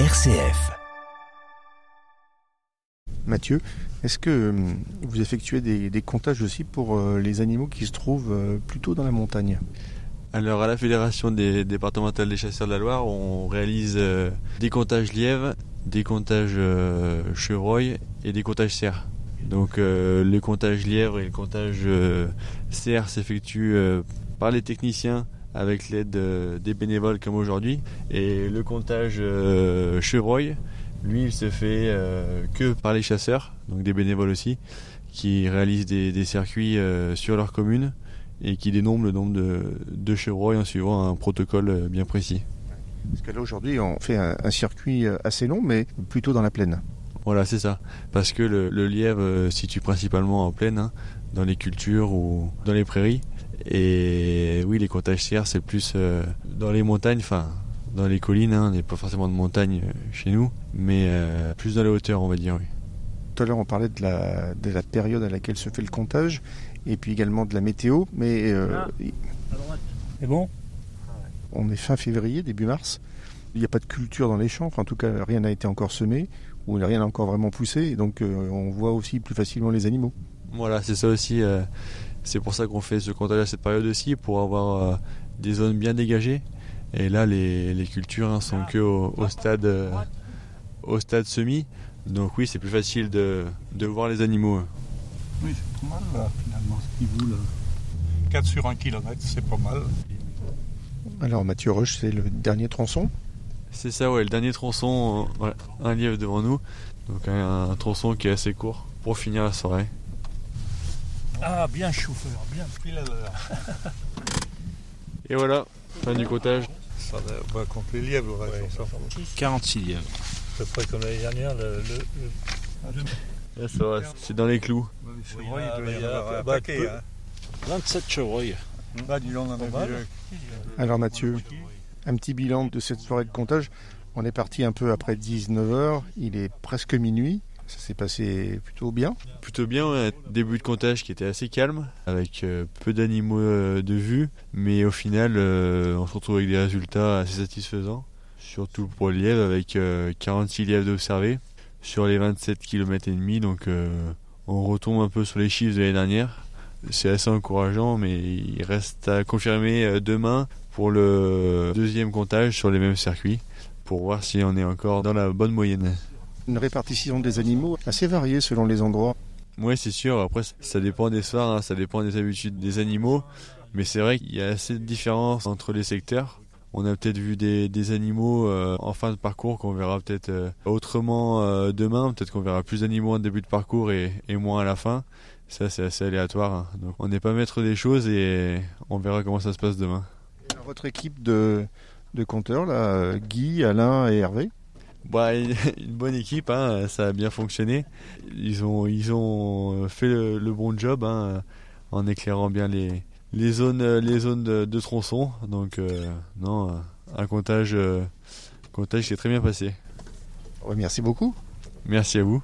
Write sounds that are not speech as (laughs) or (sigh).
RCF. Mathieu, est-ce que euh, vous effectuez des, des comptages aussi pour euh, les animaux qui se trouvent euh, plutôt dans la montagne? Alors à la Fédération des départementales des chasseurs de la Loire, on réalise des comptages lièvres, des comptages chevreuils et des comptages cerfs. Donc euh, le comptage lièvre et le comptage euh, cerf s'effectuent euh, par les techniciens avec l'aide euh, des bénévoles comme aujourd'hui. Et le comptage euh, chevreuil, lui, il se fait euh, que par les chasseurs, donc des bénévoles aussi, qui réalisent des, des circuits euh, sur leur commune et qui dénombrent le nombre de, de chevreuils en suivant un protocole bien précis. Parce que là aujourd'hui on fait un, un circuit assez long mais plutôt dans la plaine. Voilà, c'est ça. Parce que le, le lièvre se situe principalement en plaine, hein, dans les cultures ou dans les prairies. Et oui, les comptages cerfs, c'est plus euh, dans les montagnes, enfin, dans les collines. Hein, il n'y a pas forcément de montagne euh, chez nous, mais euh, plus dans les hauteurs, on va dire, oui. Tout à l'heure on parlait de la, de la période à laquelle se fait le comptage et puis également de la météo, mais euh, C'est bon? On est fin février, début mars. Il n'y a pas de culture dans les champs, enfin, en tout cas rien n'a été encore semé ou rien n'a encore vraiment poussé, et donc euh, on voit aussi plus facilement les animaux. Voilà, c'est ça aussi. C'est pour ça qu'on fait ce comptage à cette période aussi, pour avoir euh, des zones bien dégagées. Et là, les, les cultures hein, sont que au, au stade, euh, au stade semi. Donc oui, c'est plus facile de, de voir les animaux. hein. Oui, c'est pas mal là, finalement, ce qu'il vous là. 4 sur 1 km, c'est pas mal. Alors Mathieu Roche, c'est le dernier tronçon? C'est ça, ouais, le dernier tronçon, euh, un lièvre devant nous. Donc un, un tronçon qui est assez court pour finir la soirée. Ah, bien chauffeur, bien pile à l'heure. (laughs) Et voilà, fin du comptage. Ça va contre les lièvres, ouais, fout. 46 lièvres. C'est près comme l'année dernière, le. le, Là, ça va, c'est dans les clous. il doit y avoir un paquet, hein. 27 chevreuils. Bah, en a mal. Alors Mathieu, un petit bilan de cette soirée de comptage. On est parti un peu après 19h, il est presque minuit. Ça s'est passé plutôt bien. Plutôt bien, ouais. début de comptage qui était assez calme, avec euh, peu d'animaux euh, de vue, mais au final, euh, on se retrouve avec des résultats assez satisfaisants, surtout pour le lièvre, avec euh, 46 lièvres d'observés sur les 27 km et demi, donc on retombe un peu sur les chiffres de l'année dernière. C'est assez encourageant, mais il reste à confirmer demain pour le deuxième comptage sur les mêmes circuits, pour voir si on est encore dans la bonne moyenne. Une répartition des animaux assez variée selon les endroits. Oui, c'est sûr. Après, ça dépend des soirs, hein, ça dépend des habitudes des animaux. Mais c'est vrai qu'il y a assez de différences entre les secteurs. On a peut-être vu des, des animaux euh, en fin de parcours qu'on verra peut-être euh, autrement euh, demain. Peut-être qu'on verra plus d'animaux en début de parcours et, et moins à la fin. Ça, c'est assez aléatoire. hein. Donc, on n'est pas maître des choses et on verra comment ça se passe demain. Votre équipe de, de compteurs, là, Guy, Alain et Hervé. Bah, (laughs) une bonne équipe, hein, ça a bien fonctionné. Ils ont, ils ont fait le, le bon job hein, en éclairant bien les, les zones, les zones de, de tronçon. Donc, euh, non, un comptage, euh, comptage qui s'est très bien passé. Ouais, merci beaucoup. Merci à vous.